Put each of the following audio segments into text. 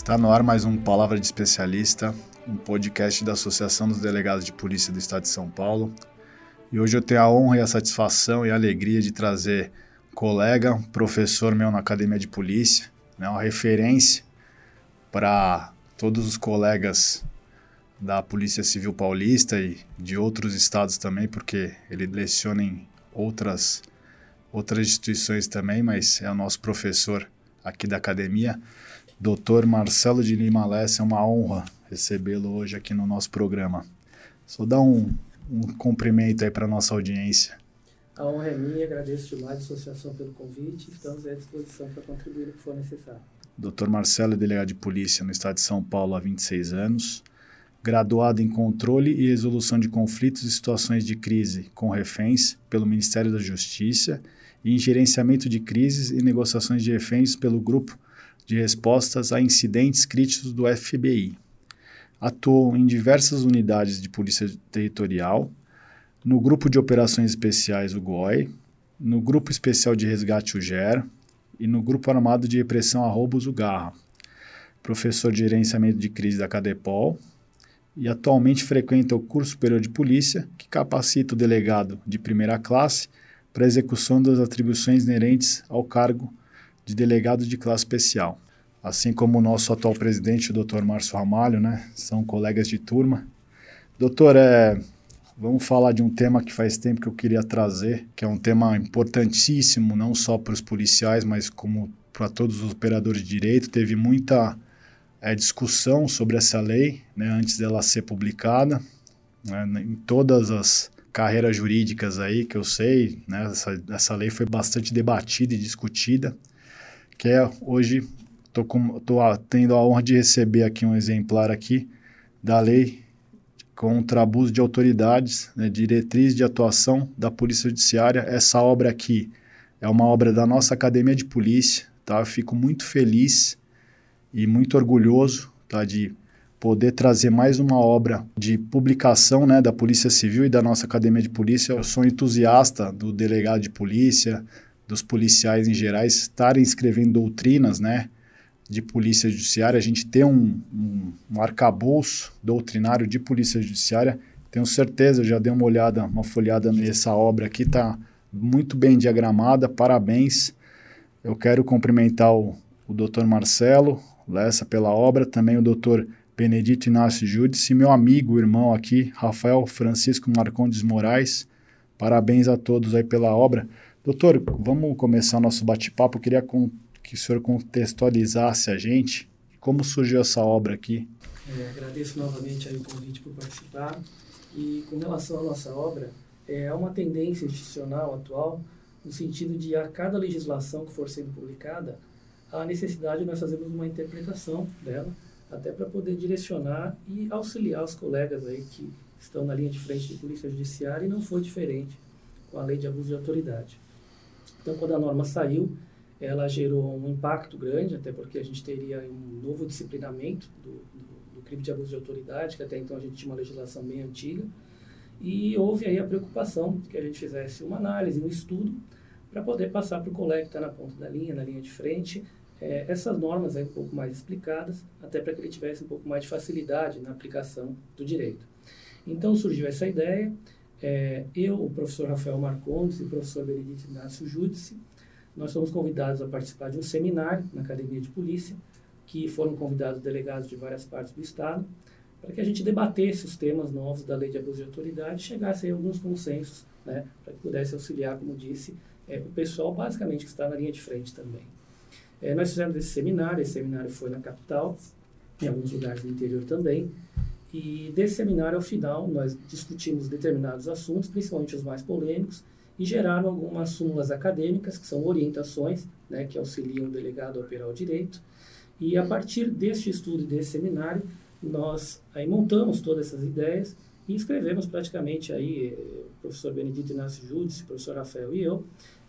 Está no ar mais um Palavra de Especialista, um podcast da Associação dos Delegados de Polícia do Estado de São Paulo. E hoje eu tenho a honra e a satisfação e a alegria de trazer um colega, professor meu na Academia de Polícia, né, uma referência para todos os colegas da Polícia Civil Paulista e de outros estados também, porque ele leciona em outras, outras instituições também, mas é o nosso professor aqui da academia. Doutor Marcelo de Lima Lessa, é uma honra recebê-lo hoje aqui no nosso programa. Só dá um, um cumprimento aí para nossa audiência. A honra é minha, agradeço demais a associação pelo convite, estamos à disposição para contribuir o que for necessário. Dr. Marcelo é delegado de polícia no estado de São Paulo há 26 anos, graduado em controle e resolução de conflitos e situações de crise com reféns pelo Ministério da Justiça e em gerenciamento de crises e negociações de reféns pelo Grupo de Respostas a Incidentes Críticos do FBI. Atuou em diversas unidades de polícia territorial, no Grupo de Operações Especiais, o GOI, no Grupo Especial de Resgate, o GER, e no Grupo Armado de Repressão a Roubos, o GARRA. Professor de Gerenciamento de Crise da CADEPOL, e atualmente frequenta o curso superior de polícia, que capacita o delegado de primeira classe para a execução das atribuições inerentes ao cargo de delegado de classe especial. Assim como o nosso atual presidente, o Dr. Márcio Ramalho, né, são colegas de turma. Doutor, é, vamos falar de um tema que faz tempo que eu queria trazer, que é um tema importantíssimo, não só para os policiais, mas como para todos os operadores de direito. Teve muita é, discussão sobre essa lei, né, antes dela ser publicada, né, em todas as carreiras jurídicas aí que eu sei, né, essa, essa lei foi bastante debatida e discutida, que é hoje tô tendo a honra de receber aqui um exemplar aqui da lei contra abuso de autoridades, né, diretriz de atuação da Polícia Judiciária. Essa obra aqui é uma obra da nossa Academia de Polícia, tá? Eu fico muito feliz e muito orgulhoso tá, de poder trazer mais uma obra de publicação né, da Polícia Civil e da nossa Academia de Polícia. Eu sou entusiasta do delegado de polícia, dos policiais em geral, estarem escrevendo doutrinas né, de polícia judiciária. A gente tem um, um, um arcabouço doutrinário de polícia judiciária. Tenho certeza, já dei uma olhada, uma folhada nessa obra aqui, está muito bem diagramada, parabéns. Eu quero cumprimentar o, o doutor Marcelo, Lessa pela obra, também o doutor Benedito Inácio Júdice, meu amigo, irmão aqui, Rafael Francisco Marcondes Moraes. Parabéns a todos aí pela obra. Doutor, vamos começar nosso bate-papo. Queria que o senhor contextualizasse a gente como surgiu essa obra aqui. É, agradeço novamente o convite por participar. E com relação à nossa obra, é uma tendência institucional atual no sentido de a cada legislação que for sendo publicada, a necessidade de nós fazermos uma interpretação dela, até para poder direcionar e auxiliar os colegas aí que estão na linha de frente de polícia judiciária e não foi diferente com a lei de abuso de autoridade. Então, quando a norma saiu, ela gerou um impacto grande, até porque a gente teria um novo disciplinamento do, do, do crime de abuso de autoridade, que até então a gente tinha uma legislação bem antiga, e houve aí a preocupação de que a gente fizesse uma análise, um estudo, para poder passar para o colega que está na ponta da linha, na linha de frente, é, essas normas aí um pouco mais explicadas, até para que ele tivesse um pouco mais de facilidade na aplicação do direito. Então surgiu essa ideia, é, eu, o professor Rafael Marcondes e o professor Benedito Inácio Júdice, nós fomos convidados a participar de um seminário na Academia de Polícia, que foram convidados delegados de várias partes do Estado, para que a gente debatesse os temas novos da Lei de Abuso de Autoridade e chegasse a alguns consensos, né, para que pudesse auxiliar, como disse, é, o pessoal basicamente que está na linha de frente também. É, nós fizemos esse seminário, esse seminário foi na capital, em alguns lugares do interior também, e desse seminário, ao final, nós discutimos determinados assuntos, principalmente os mais polêmicos, e geraram algumas súmulas acadêmicas, que são orientações, né, que auxiliam o delegado a operar o direito. E a partir deste estudo e desse seminário, nós aí montamos todas essas ideias e escrevemos praticamente aí, eh, o professor Benedito Inácio Júdice, o professor Rafael e eu,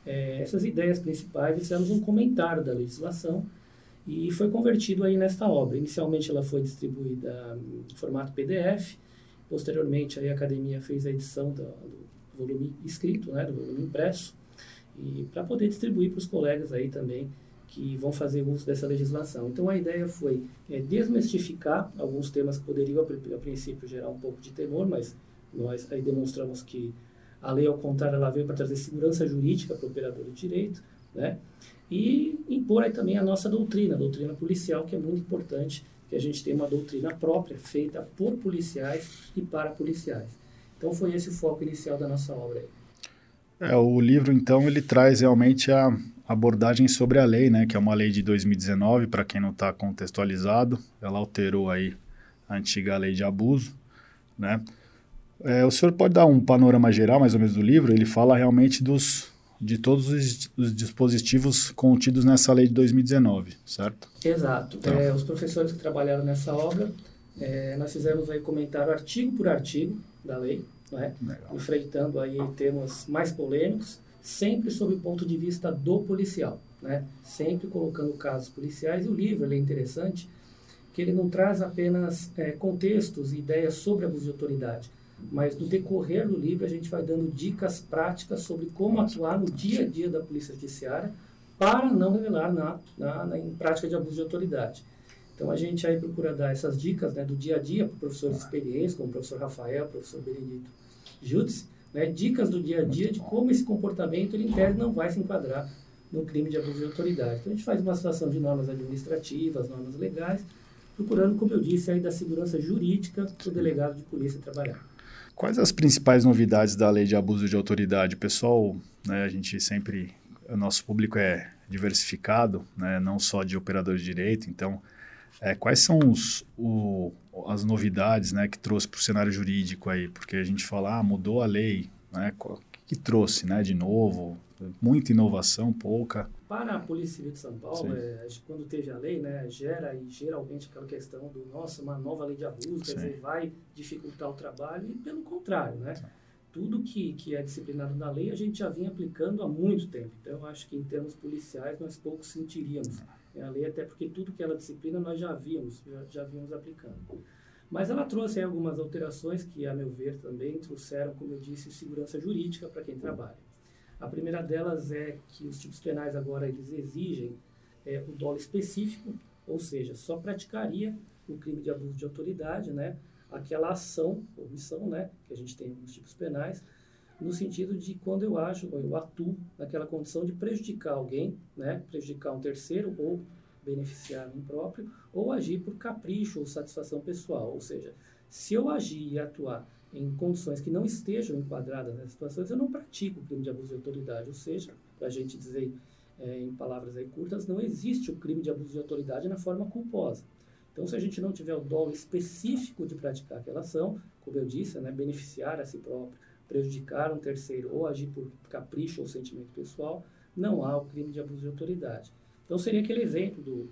é, essas ideias principais, fizemos um comentário da legislação e foi convertido aí nesta obra. Inicialmente ela foi distribuída em formato PDF, posteriormente aí a academia fez a edição do, do volume escrito, né, do volume impresso, e para poder distribuir para os colegas aí também que vão fazer uso dessa legislação. Então a ideia foi é, desmistificar alguns temas que poderiam a, a princípio gerar um pouco de temor, mas nós aí demonstramos que a lei, ao contrário, ela veio para trazer segurança jurídica para o operador de direito, né? E impor aí também a nossa doutrina, a doutrina policial, que é muito importante, que a gente tem uma doutrina própria, feita por policiais e para policiais. Então foi esse o foco inicial da nossa obra aí. É, o livro, então, ele traz realmente a abordagem sobre a lei, né, que é uma lei de 2019, para quem não está contextualizado, ela alterou aí a antiga lei de abuso, né, é, o senhor pode dar um panorama geral, mais ou menos, do livro? Ele fala realmente dos, de todos os, os dispositivos contidos nessa lei de 2019, certo? Exato. Então. É, os professores que trabalharam nessa obra, é, nós fizemos aí comentário artigo por artigo da lei, né? enfrentando aí temas mais polêmicos, sempre sob o ponto de vista do policial, né? sempre colocando casos policiais. E o livro é interessante que ele não traz apenas é, contextos e ideias sobre abuso de autoridade, mas no decorrer do livro a gente vai dando dicas práticas sobre como atuar no dia a dia da Polícia Judiciária para não revelar na, na, na em prática de abuso de autoridade. Então a gente aí procura dar essas dicas né, do dia a dia para professores de experiência, como o professor Rafael, o professor Benedito Judice, né, dicas do dia a dia de como esse comportamento ele, em tese não vai se enquadrar no crime de abuso de autoridade. Então a gente faz uma situação de normas administrativas, normas legais, procurando, como eu disse, aí da segurança jurídica para o delegado de polícia trabalhar. Quais as principais novidades da lei de abuso de autoridade? Pessoal, né, a gente sempre, o nosso público é diversificado, né, não só de operadores de direito, então, é, quais são os, o, as novidades né, que trouxe para o cenário jurídico aí? Porque a gente fala, ah, mudou a lei, né, o que, que trouxe né, de novo? Muita inovação, pouca. Para a Polícia Civil de São Paulo, é, quando teve a lei, né, gera e geralmente aquela questão do, nossa, uma nova lei de abuso, Sim. quer dizer, vai dificultar o trabalho, e pelo contrário, né? Tudo que, que é disciplinado na lei a gente já vinha aplicando há muito tempo. Então, eu acho que em termos policiais nós pouco sentiríamos a lei, até porque tudo que ela disciplina nós já víamos, já, já víamos aplicando. Mas ela trouxe algumas alterações que, a meu ver, também trouxeram, como eu disse, segurança jurídica para quem trabalha. A primeira delas é que os tipos penais agora eles exigem é, o dolo específico, ou seja, só praticaria o crime de abuso de autoridade, né, aquela ação, omissão, né, que a gente tem nos tipos penais, no sentido de quando eu acho, ou eu atuo naquela condição de prejudicar alguém, né, prejudicar um terceiro ou beneficiar mim próprio, ou agir por capricho ou satisfação pessoal, ou seja, se eu agir e atuar em condições que não estejam enquadradas nessas situações, eu não pratico o crime de abuso de autoridade. Ou seja, para a gente dizer é, em palavras aí curtas, não existe o crime de abuso de autoridade na forma culposa. Então, se a gente não tiver o dolo específico de praticar aquela ação, como eu disse, né, beneficiar a si próprio, prejudicar um terceiro ou agir por capricho ou sentimento pessoal, não há o crime de abuso de autoridade. Então, seria aquele exemplo do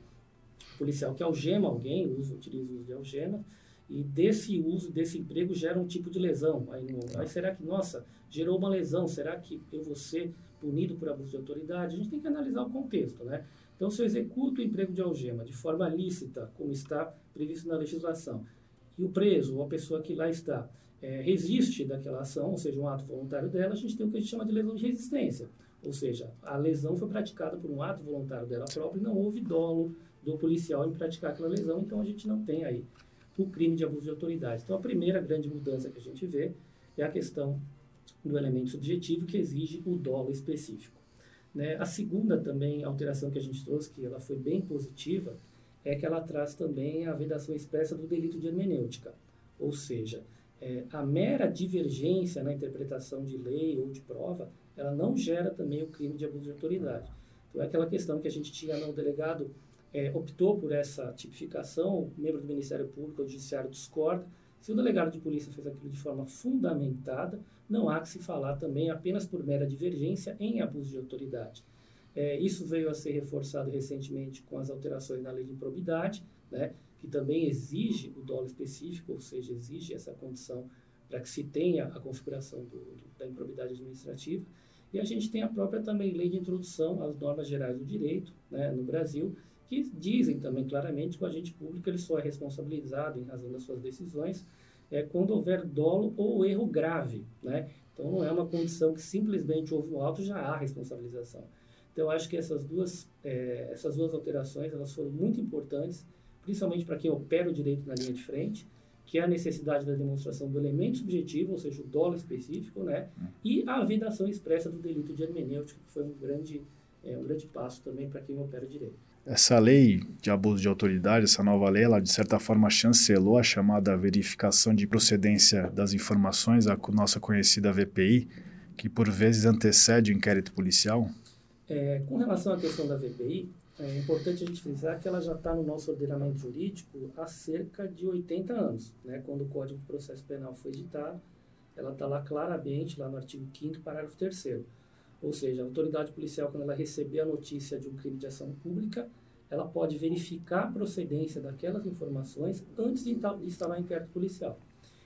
policial que algema alguém, usa, utiliza o uso de algema, e desse uso, desse emprego, gera um tipo de lesão. Aí, no, aí será que, nossa, gerou uma lesão, será que eu vou ser punido por abuso de autoridade? A gente tem que analisar o contexto, né? Então, se eu executo o emprego de algema de forma lícita, como está previsto na legislação, e o preso, ou a pessoa que lá está, é, resiste daquela ação, ou seja, um ato voluntário dela, a gente tem o que a gente chama de lesão de resistência. Ou seja, a lesão foi praticada por um ato voluntário dela própria e não houve dolo do policial em praticar aquela lesão, então a gente não tem aí o crime de abuso de autoridade. Então, a primeira grande mudança que a gente vê é a questão do elemento subjetivo que exige o dolo específico. Né? A segunda também alteração que a gente trouxe, que ela foi bem positiva, é que ela traz também a vedação expressa do delito de hermenêutica, ou seja, é, a mera divergência na interpretação de lei ou de prova, ela não gera também o crime de abuso de autoridade. Então, é aquela questão que a gente tinha no delegado é, optou por essa tipificação, o membro do Ministério Público ou Judiciário discorda. Se o delegado de polícia fez aquilo de forma fundamentada, não há que se falar também apenas por mera divergência em abuso de autoridade. É, isso veio a ser reforçado recentemente com as alterações na lei de improbidade, né, que também exige o dolo específico, ou seja, exige essa condição para que se tenha a configuração do, do, da improbidade administrativa. E a gente tem a própria também lei de introdução às normas gerais do direito né, no Brasil, que dizem também claramente que o agente público ele só é responsabilizado em razão das suas decisões é, quando houver dolo ou erro grave, né? Então não é uma condição que simplesmente houve um auto já há responsabilização. Então, acho que essas duas, é, essas duas alterações elas foram muito importantes, principalmente para quem opera o direito na linha de frente, que é a necessidade da demonstração do elemento subjetivo, ou seja, o dolo específico, né? E a vedação expressa do delito de hermenêutica, que foi um grande, é, um grande passo também para quem opera o direito. Essa lei de abuso de autoridade, essa nova lei, ela de certa forma chancelou a chamada verificação de procedência das informações, a nossa conhecida VPI, que por vezes antecede o inquérito policial? É, com relação à questão da VPI, é importante a gente frisar que ela já está no nosso ordenamento jurídico há cerca de 80 anos. Né? Quando o Código de Processo Penal foi editado, ela está lá claramente, lá no artigo 5 parágrafo 3 Ou seja, a autoridade policial, quando ela receber a notícia de um crime de ação pública, ela pode verificar a procedência daquelas informações antes de instalar o inquérito policial.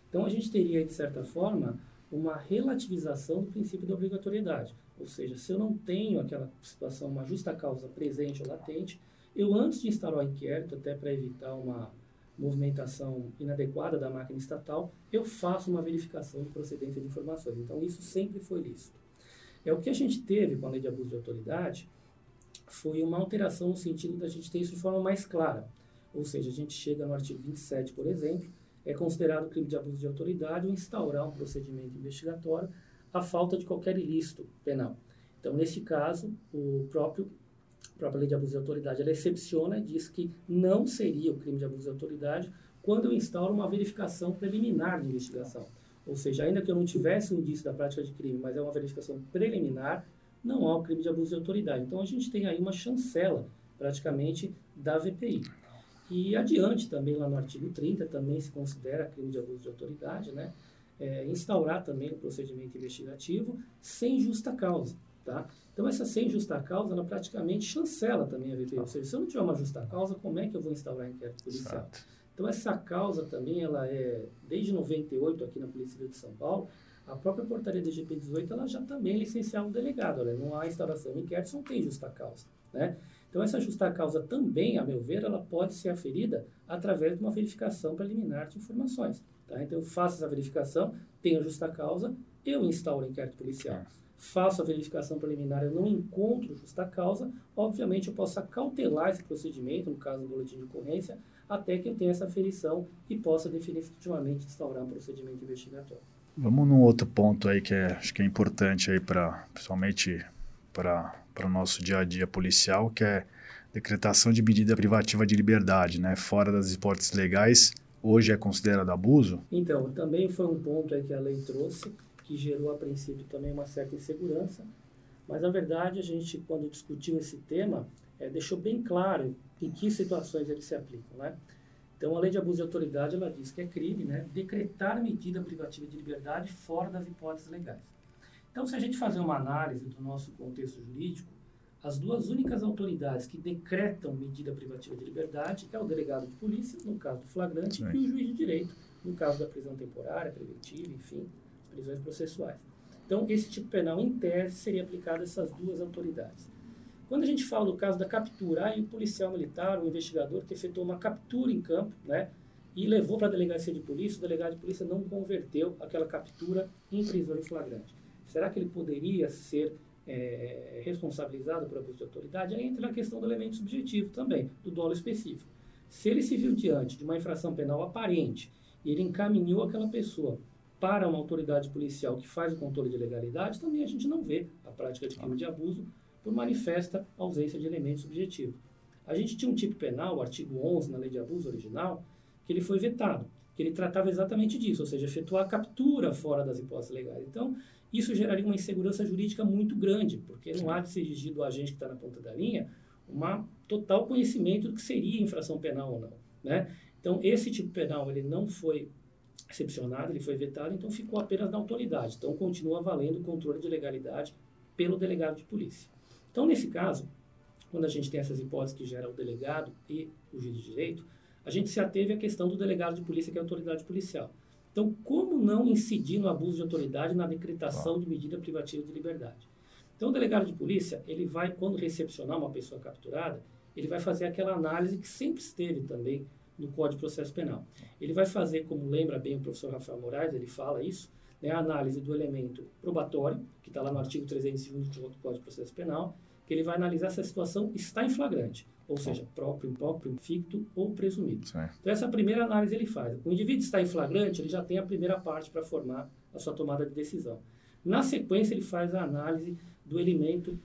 Então, a gente teria, de certa forma, uma relativização do princípio da obrigatoriedade. Ou seja, se eu não tenho aquela situação, uma justa causa presente ou latente, eu antes de instalar o inquérito, até para evitar uma movimentação inadequada da máquina estatal, eu faço uma verificação de procedência de informações. Então, isso sempre foi lícito. É o que a gente teve com a lei de abuso de autoridade foi uma alteração no sentido da gente ter isso de forma mais clara. Ou seja, a gente chega no artigo 27, por exemplo, é considerado crime de abuso de autoridade instaurar um procedimento investigatório a falta de qualquer ilícito penal. Então, nesse caso, o próprio a própria lei de abuso de autoridade ela excepciona e diz que não seria o crime de abuso de autoridade quando eu instauro uma verificação preliminar de investigação. Ou seja, ainda que eu não tivesse um indício da prática de crime, mas é uma verificação preliminar, não há o crime de abuso de autoridade. Então, a gente tem aí uma chancela, praticamente, da VPI. E adiante, também lá no artigo 30, também se considera crime de abuso de autoridade, né? é, instaurar também o procedimento investigativo sem justa causa. Tá? Então, essa sem justa causa, ela praticamente chancela também a VPI. Ou seja, se eu não tiver uma justa causa, como é que eu vou instaurar inquérito policial? Certo. Então, essa causa também, ela é, desde 98 aqui na Polícia Civil de São Paulo, a própria portaria do GP18, ela já também licenciava o delegado. Olha, não há instauração de inquérito não tem justa causa. Né? Então, essa justa causa também, a meu ver, ela pode ser aferida através de uma verificação preliminar de informações. Tá? Então, eu faço essa verificação, tenho a justa causa, eu instauro o inquérito policial. Faço a verificação preliminar, eu não encontro justa causa, obviamente eu posso cautelar esse procedimento, no caso do boletim de ocorrência, até que tenha essa aferição e possa definitivamente instaurar um procedimento investigatório. Vamos num outro ponto aí que é, acho que é importante aí para, principalmente para o nosso dia a dia policial, que é decretação de medida privativa de liberdade, né, fora das hipóteses legais hoje é considerado abuso? Então, também foi um ponto aí que a lei trouxe, que gerou a princípio também uma certa insegurança, mas na verdade a gente, quando discutiu esse tema, é, deixou bem claro em que situações eles se aplicam, né? Então, a lei de abuso de autoridade, ela diz que é crime, né, decretar medida privativa de liberdade fora das hipóteses legais. Então, se a gente fazer uma análise do nosso contexto jurídico, as duas únicas autoridades que decretam medida privativa de liberdade é o delegado de polícia, no caso do flagrante, Sim. e o juiz de direito, no caso da prisão temporária, preventiva, enfim, prisões processuais. Então, esse tipo penal, em tese, seria aplicado a essas duas autoridades. Quando a gente fala do caso da captura, aí o policial militar, o investigador que efetuou uma captura em campo, né, e levou para a delegacia de polícia, o delegado de polícia não converteu aquela captura em prisão em flagrante. Será que ele poderia ser é, responsabilizado por abuso de autoridade, aí entra a questão do elemento subjetivo também, do dolo específico. Se ele se viu diante de uma infração penal aparente e ele encaminhou aquela pessoa para uma autoridade policial que faz o controle de legalidade, também a gente não vê a prática de crime de abuso por manifesta ausência de elemento subjetivo. A gente tinha um tipo penal, o artigo 11 na lei de abuso original, que ele foi vetado, que ele tratava exatamente disso, ou seja, efetuar a captura fora das hipóteses legais. Então, isso geraria uma insegurança jurídica muito grande, porque não há de ser exigido do agente que está na ponta da linha um total conhecimento do que seria infração penal ou não. Né? Então, esse tipo penal ele não foi excepcionado, ele foi vetado, então ficou apenas na autoridade. Então, continua valendo o controle de legalidade pelo delegado de polícia. Então, nesse caso, quando a gente tem essas hipóteses que geram o delegado e o juiz de direito, a gente se ateve à questão do delegado de polícia, que é a autoridade policial. Então, como não incidir no abuso de autoridade na decretação de medida privativa de liberdade? Então, o delegado de polícia, ele vai, quando recepcionar uma pessoa capturada, ele vai fazer aquela análise que sempre esteve também no Código de Processo Penal. Ele vai fazer, como lembra bem o professor Rafael Moraes, ele fala isso, né, a análise do elemento probatório, que está lá no artigo 301 do Código de Processo Penal, que ele vai analisar se a situação está em flagrante, ou seja, próprio, impróprio, ficto ou presumido. Certo. Então, essa primeira análise ele faz. O indivíduo está em flagrante, ele já tem a primeira parte para formar a sua tomada de decisão. Na sequência, ele faz a análise do elemento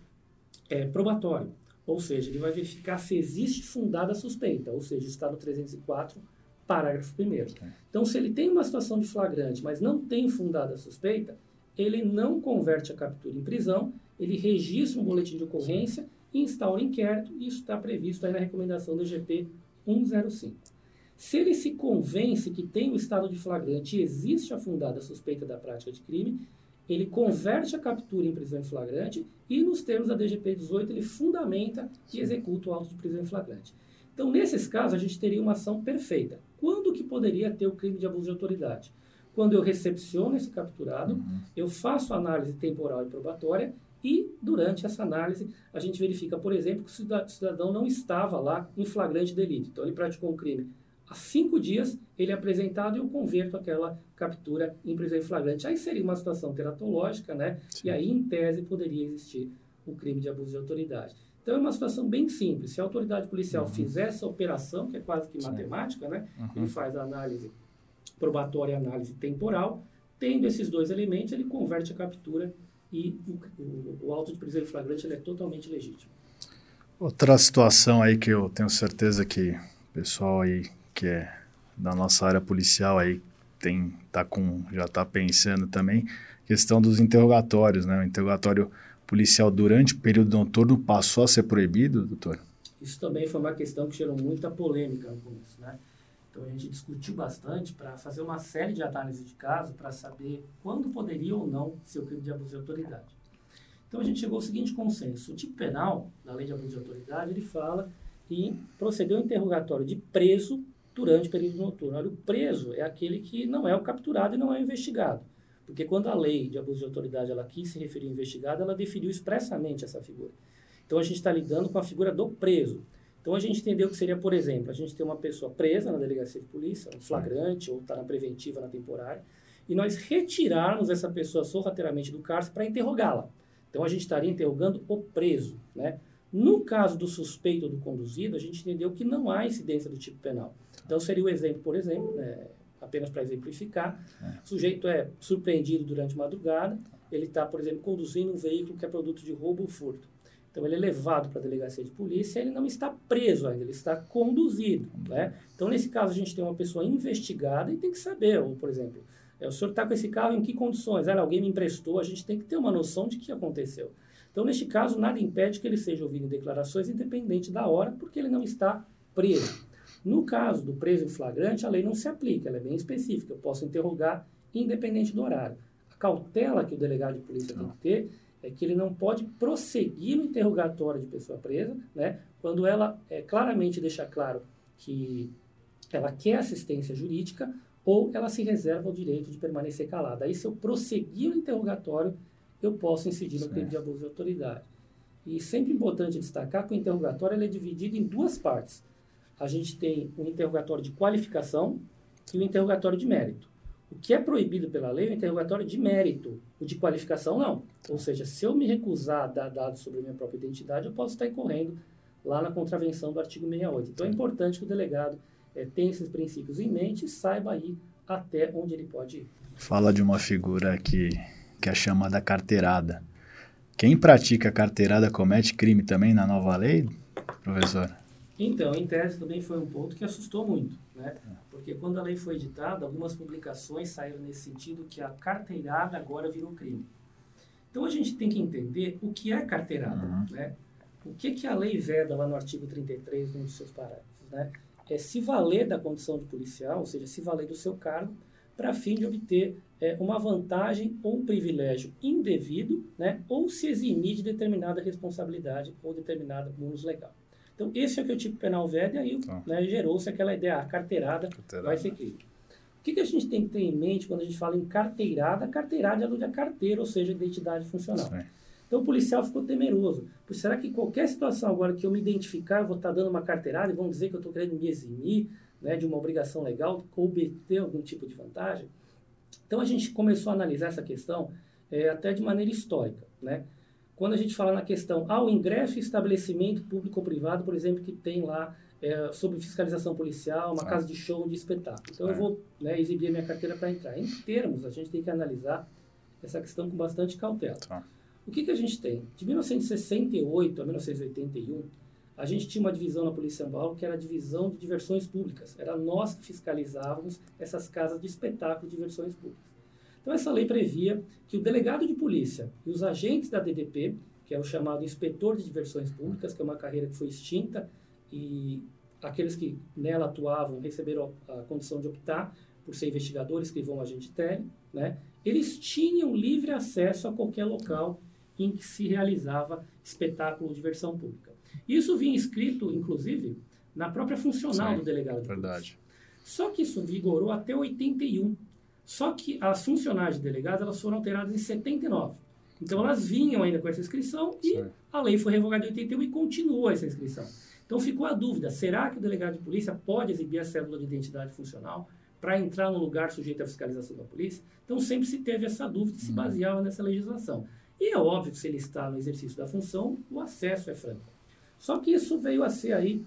é, probatório, ou seja, ele vai verificar se existe fundada suspeita, ou seja, está no 304, parágrafo 1. Então, se ele tem uma situação de flagrante, mas não tem fundada suspeita, ele não converte a captura em prisão, ele registra um boletim de ocorrência e instaura inquérito, e isso está previsto aí na recomendação do GP 105. Se ele se convence que tem o estado de flagrante e existe a fundada suspeita da prática de crime, ele converte a captura em prisão em flagrante e, nos termos da DGP 18, ele fundamenta e executa o auto de prisão em flagrante. Então, nesses casos, a gente teria uma ação perfeita. Quando que poderia ter o crime de abuso de autoridade? Quando eu recepciono esse capturado, uhum. eu faço análise temporal e probatória e, durante essa análise, a gente verifica, por exemplo, que o cidadão não estava lá em flagrante delito. Então, ele praticou um crime há cinco dias, ele é apresentado e eu converto aquela captura em prisão em flagrante. Aí seria uma situação teratológica, né? Sim. E aí, em tese, poderia existir o crime de abuso de autoridade. Então, é uma situação bem simples. Se a autoridade policial uhum. fizer essa operação, que é quase que Sim. matemática, né? Uhum. Ele faz a análise probatória e análise temporal. Tendo esses dois elementos, ele converte a captura e o, o, o auto de prisão em flagrante é totalmente legítimo. Outra situação aí que eu tenho certeza que o pessoal aí que é da nossa área policial aí tem tá com já está pensando também questão dos interrogatórios, né? O interrogatório policial durante o período noturno passou a ser proibido, doutor? Isso também foi uma questão que gerou muita polêmica no começo, né? Então a gente discutiu bastante para fazer uma série de análises de caso para saber quando poderia ou não ser o crime de abuso de autoridade. Então a gente chegou ao seguinte consenso: o tipo penal da lei de abuso de autoridade ele fala em proceder ao interrogatório de preso durante o período noturno. Olha, o preso é aquele que não é o capturado e não é o investigado. Porque quando a lei de abuso de autoridade ela quis se referir ao investigado, ela definiu expressamente essa figura. Então a gente está lidando com a figura do preso. Então a gente entendeu que seria, por exemplo, a gente ter uma pessoa presa na delegacia de polícia, um flagrante, ou está na preventiva, na temporária, e nós retirarmos essa pessoa sorrateiramente do cárcere para interrogá-la. Então a gente estaria interrogando o preso, né? No caso do suspeito ou do conduzido, a gente entendeu que não há incidência do tipo penal. Então, seria o exemplo, por exemplo, né, apenas para exemplificar, é. o sujeito é surpreendido durante a madrugada, ele está, por exemplo, conduzindo um veículo que é produto de roubo ou furto. Então, ele é levado para a delegacia de polícia, ele não está preso ainda, ele está conduzido. Né? Então, nesse caso, a gente tem uma pessoa investigada e tem que saber, ou, por exemplo, é, o senhor está com esse carro em que condições? Ah, alguém me emprestou, a gente tem que ter uma noção de que aconteceu. Então, neste caso, nada impede que ele seja ouvido em declarações, independente da hora, porque ele não está preso. No caso do preso em flagrante, a lei não se aplica, ela é bem específica. Eu posso interrogar independente do horário. A cautela que o delegado de polícia tem que ter é que ele não pode prosseguir no interrogatório de pessoa presa, né, quando ela é, claramente deixa claro que ela quer assistência jurídica ou ela se reserva o direito de permanecer calada. Aí, se eu prosseguir o interrogatório, eu posso incidir no crime de abuso de autoridade. E sempre importante destacar que o interrogatório é dividido em duas partes. A gente tem o interrogatório de qualificação e o interrogatório de mérito. O que é proibido pela lei é o interrogatório de mérito. O de qualificação, não. Ou seja, se eu me recusar a dar dados sobre a minha própria identidade, eu posso estar incorrendo lá na contravenção do artigo 68. Então, é importante que o delegado é, tenha esses princípios em mente e saiba aí até onde ele pode ir. Fala de uma figura que que é chamada carteirada. Quem pratica carteirada comete crime também na nova lei, professor? Então, em tese também foi um ponto que assustou muito, né? Porque quando a lei foi editada, algumas publicações saíram nesse sentido que a carteirada agora virou crime. Então a gente tem que entender o que é carteirada, uhum. né? O que que a lei veda lá no artigo 33, num dos seus parágrafos, né? É se valer da condição de policial, ou seja, se valer do seu cargo para fim de obter é, uma vantagem ou um privilégio indevido, né, ou se eximir de determinada responsabilidade ou determinada bônus legal. Então, esse é o que o tipo penal vede, e aí tá. né, gerou-se aquela ideia, a carteirada, carteirada. vai ser crime. O que, que, a gente tem que ter em mente quando a gente fala em carteirada? Carteirada alude a carteira, ou seja, identidade funcional. Sim. Então, o policial ficou temeroso. Pois será que qualquer situação agora que eu me identificar, eu vou estar dando uma carteirada e vão dizer que eu estou querendo me eximir? né, de uma obrigação legal, obter algum tipo de vantagem. Então a gente começou a analisar essa questão é, até de maneira histórica. Né? Quando a gente fala na questão ao ingresso em estabelecimento público ou privado, por exemplo, que tem lá é, sobre fiscalização policial, uma ah. casa de show, de espetáculo. Então, eu vou né, exibir a minha carteira para entrar. Em termos, a gente tem que analisar essa questão com bastante cautela. Tá. O que, que a gente tem? De 1968 a 1981, a gente tinha uma divisão na Polícia São Paulo que era a divisão de diversões públicas. Era nós que fiscalizávamos essas casas de espetáculo de diversões públicas. Então, essa lei previa que o delegado de polícia e os agentes da DDP, que é o chamado inspetor de diversões públicas, que é uma carreira que foi extinta e aqueles que nela atuavam receberam a condição de optar por ser investigadores que vão agente técnico, né? Eles tinham livre acesso a qualquer local em que se realizava espetáculo ou diversão pública. Isso vinha escrito, inclusive, na própria funcional Sim, do delegado. De verdade. Só que isso vigorou até 81. Só que as funcionais de delegado elas foram alteradas em 79. Então elas vinham ainda com essa inscrição e Sim. a lei foi revogada em 81 e continua essa inscrição. Então ficou a dúvida: será que o delegado de polícia pode exibir a cédula de identidade funcional para entrar no lugar sujeito à fiscalização da polícia? Então sempre se teve essa dúvida e se uhum. baseava nessa legislação. E é óbvio que se ele está no exercício da função, o acesso é franco. Só que isso veio a ser aí,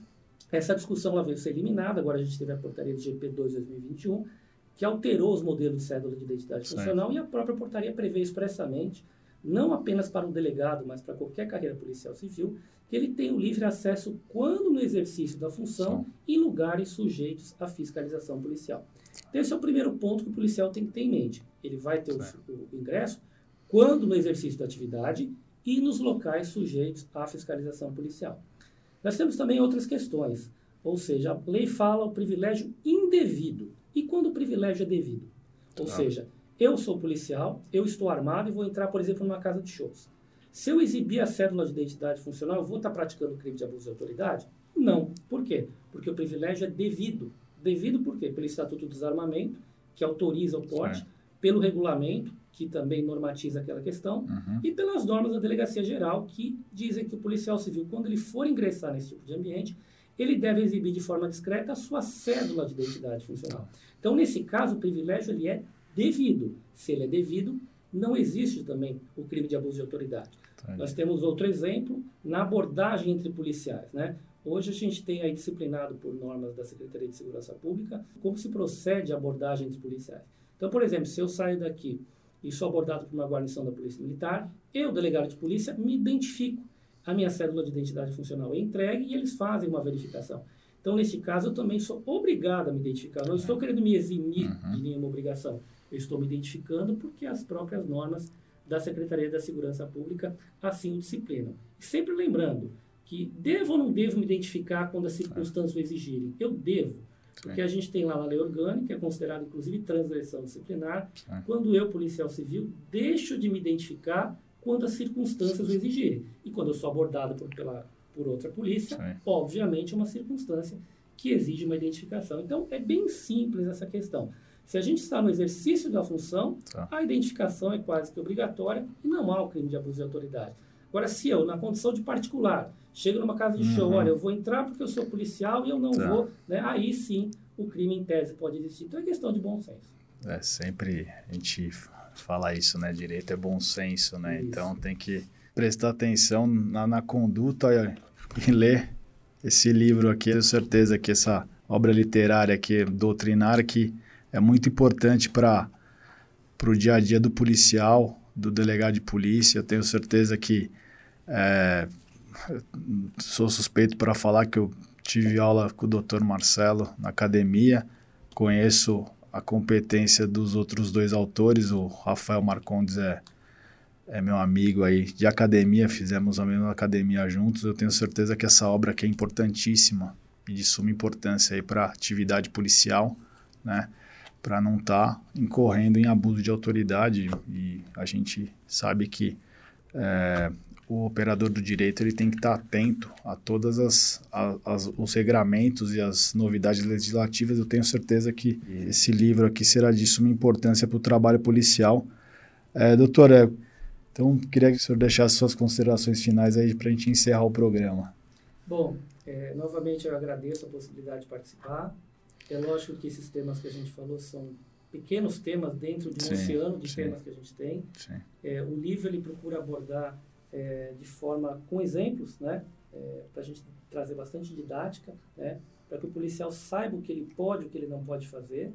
essa discussão ela veio a ser eliminada, agora a gente teve a portaria de GP2 2021, que alterou os modelos de cédula de identidade certo. funcional e a própria portaria prevê expressamente, não apenas para o delegado, mas para qualquer carreira policial civil, que ele tem o livre acesso quando no exercício da função Sim. em lugares sujeitos à fiscalização policial. Então, esse é o primeiro ponto que o policial tem que ter em mente. Ele vai ter o, o ingresso quando no exercício da atividade e nos locais sujeitos à fiscalização policial. Nós temos também outras questões, ou seja, a lei fala o privilégio indevido. E quando o privilégio é devido? Ou ah. seja, eu sou policial, eu estou armado e vou entrar, por exemplo, numa casa de shows. Se eu exibir a cédula de identidade funcional, eu vou estar praticando crime de abuso de autoridade? Não. Por quê? Porque o privilégio é devido. Devido por quê? Pelo Estatuto do Desarmamento, que autoriza o porte, pelo regulamento, que também normatiza aquela questão, uhum. e pelas normas da Delegacia Geral, que dizem que o policial civil, quando ele for ingressar nesse tipo de ambiente, ele deve exibir de forma discreta a sua cédula de identidade funcional. Então, nesse caso, o privilégio ele é devido. Se ele é devido, não existe também o crime de abuso de autoridade. Entendi. Nós temos outro exemplo na abordagem entre policiais, né? Hoje a gente tem aí disciplinado por normas da Secretaria de Segurança Pública como se procede a abordagem entre policiais. Então, por exemplo, se eu saio daqui e sou abordado por uma guarnição da Polícia Militar, eu, delegado de polícia, me identifico. A minha cédula de identidade funcional é entregue e eles fazem uma verificação. Então, nesse caso, eu também sou obrigado a me identificar. Não estou querendo me eximir uhum. de nenhuma obrigação. Eu estou me identificando porque as próprias normas da Secretaria da Segurança Pública assim o disciplinam. Sempre lembrando que devo ou não devo me identificar quando as circunstâncias o exigirem? Eu devo. Porque a gente tem lá na lei orgânica, que é considerada inclusive transgressão disciplinar, quando eu, policial civil, deixo de me identificar quando as circunstâncias o exigirem. E quando eu sou abordado por, pela, por outra polícia, Sim. obviamente é uma circunstância que exige uma identificação. Então, é bem simples essa questão. Se a gente está no exercício da função, tá. a identificação é quase que obrigatória e não há o crime de abuso de autoridade. Agora, se eu, na condição de particular, chego numa casa de show, uhum. olha, eu vou entrar porque eu sou policial e eu não tá. vou, né? aí sim o crime em tese pode existir. Então é questão de bom senso. É, sempre a gente fala isso, né? Direito é bom senso, né? Isso. Então tem que prestar atenção na, na conduta e ler esse livro aqui. Tenho certeza que essa obra literária aqui, doutrinária, que é muito importante para o dia a dia do policial, do delegado de polícia. Eu tenho certeza que é, sou suspeito para falar que eu tive aula com o Dr. Marcelo na academia, conheço a competência dos outros dois autores, o Rafael Marcondes é, é meu amigo aí de academia, fizemos a mesma academia juntos. Eu tenho certeza que essa obra aqui é importantíssima e de suma importância aí para a atividade policial, né? para não estar tá incorrendo em abuso de autoridade. E a gente sabe que é, o operador do direito ele tem que estar atento a todas as, as, os regramentos e as novidades legislativas. Eu tenho certeza que esse livro aqui será de suma importância para o trabalho policial. É, doutor, é, então queria que o senhor deixasse suas considerações finais aí para a gente encerrar o programa. Bom, é, novamente eu agradeço a possibilidade de participar. É lógico que esses temas que a gente falou são pequenos temas dentro de um sim, oceano de sim, temas que a gente tem. É, o livro ele procura abordar é, de forma com exemplos, né? É, para a gente trazer bastante didática, né? Para que o policial saiba o que ele pode, o que ele não pode fazer.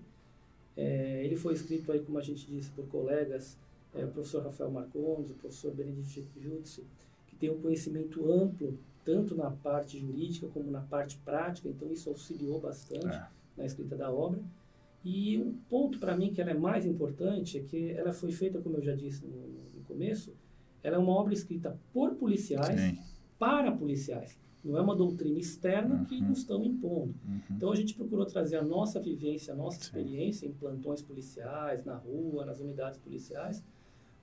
É, ele foi escrito aí, como a gente disse, por colegas, é, o professor Rafael Marcondes, o professor Benedito Jutsi, que tem um conhecimento amplo, tanto na parte jurídica como na parte prática, então isso auxiliou bastante é. na escrita da obra. E um ponto para mim que ela é mais importante é que ela foi feita, como eu já disse no, no começo, ela é uma obra escrita por policiais, Sim. para policiais. Não é uma doutrina externa uhum. que nos estão impondo. Uhum. Então a gente procurou trazer a nossa vivência, a nossa Sim. experiência em plantões policiais, na rua, nas unidades policiais,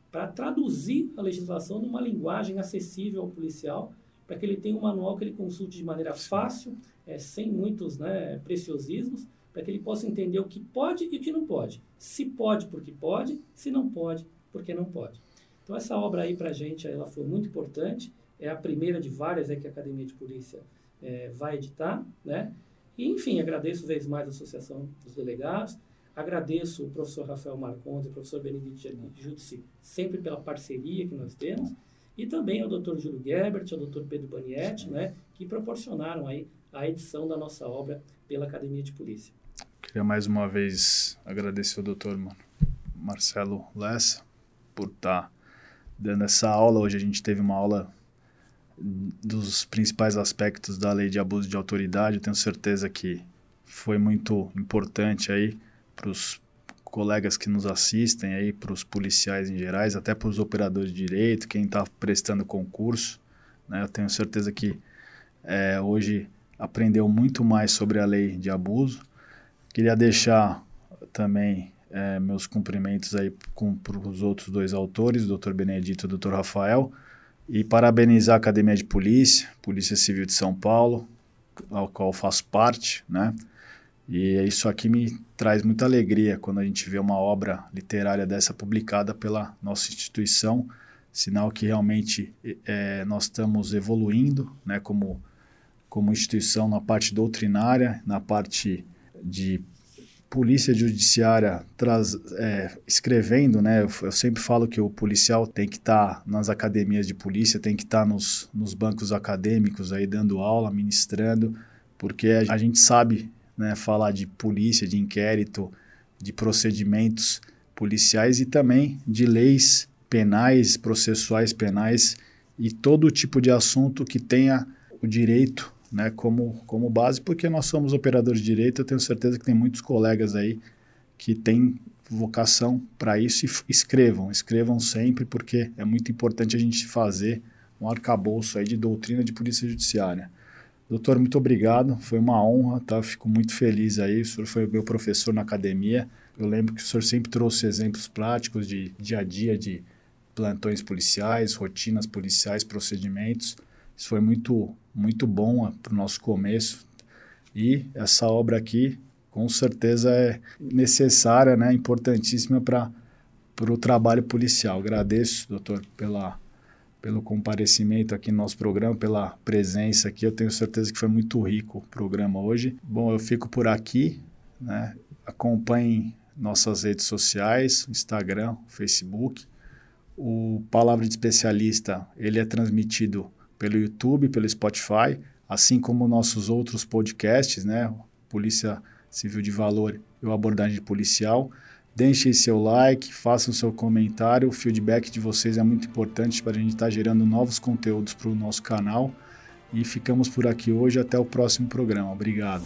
para traduzir a legislação numa linguagem acessível ao policial, para que ele tenha um manual que ele consulte de maneira fácil, é, sem muitos né, preciosismos, para que ele possa entender o que pode e o que não pode. Se pode, porque pode, se não pode, porque não pode. Então, essa obra aí, para a gente, ela foi muito importante. É a primeira de várias é que a Academia de Polícia é, vai editar, né? E, enfim, agradeço vez mais a Associação dos Delegados, agradeço o professor Rafael Marcondes e o professor Benedito Judici, sempre pela parceria que nós temos, e também ao Dr. Júlio Gerbert, ao Dr. Pedro Banietti, né, que proporcionaram aí a edição da nossa obra pela Academia de Polícia. Queria mais uma vez agradecer ao doutor Marcelo Lessa por estar tá dando essa aula. Hoje a gente teve uma aula dos principais aspectos da lei de abuso de autoridade. Eu tenho certeza que foi muito importante aí para os colegas que nos assistem aí, para os policiais em gerais, até para os operadores de direito, quem está prestando concurso. Né? Eu tenho certeza que é, hoje aprendeu muito mais sobre a lei de abuso Queria deixar também é, meus cumprimentos aí para os outros dois autores, o Dr. Benedito e o Dr. Rafael, e parabenizar a Academia de Polícia, Polícia Civil de São Paulo, ao qual faço parte, né? E isso aqui me traz muita alegria quando a gente vê uma obra literária dessa publicada pela nossa instituição, sinal que realmente é, nós estamos evoluindo, né, como, como instituição na parte doutrinária, na parte de polícia judiciária traz, é, escrevendo, né? Eu, eu, sempre falo que o policial tem que estar tá nas academias de polícia, tem que estar tá nos, nos bancos acadêmicos aí dando aula, ministrando, porque a, a gente sabe né, falar de polícia, de inquérito, de procedimentos policiais e também de leis penais, processuais penais e todo tipo de assunto que tenha o direito né, como, como base, porque nós somos operadores de direito, eu tenho certeza que tem muitos colegas aí que têm vocação para isso e escrevam, escrevam sempre, porque é muito importante a gente fazer um arcabouço aí de doutrina de polícia judiciária. Doutor, muito obrigado, foi uma honra, tá? Fico muito feliz aí, o senhor foi meu professor na academia, eu lembro que o senhor sempre trouxe exemplos práticos de dia a dia de plantões policiais, rotinas policiais, procedimentos, isso foi muito, muito bom para o nosso começo. E essa obra aqui, com certeza, é necessária, né, importantíssima para o trabalho policial. Agradeço, doutor, pela, pelo comparecimento aqui no nosso programa, pela presença aqui. Eu tenho certeza que foi muito rico o programa hoje. Bom, eu fico por aqui. Né? Acompanhem nossas redes sociais, Instagram, Facebook. O Palavra de Especialista, ele é transmitido pelo YouTube, pelo Spotify, assim como nossos outros podcasts, né? Polícia Civil de Valor e o Abordagem Policial. Deixem seu like, façam seu comentário. O feedback de vocês é muito importante para a gente estar tá gerando novos conteúdos para o nosso canal. E ficamos por aqui hoje. Até o próximo programa. Obrigado.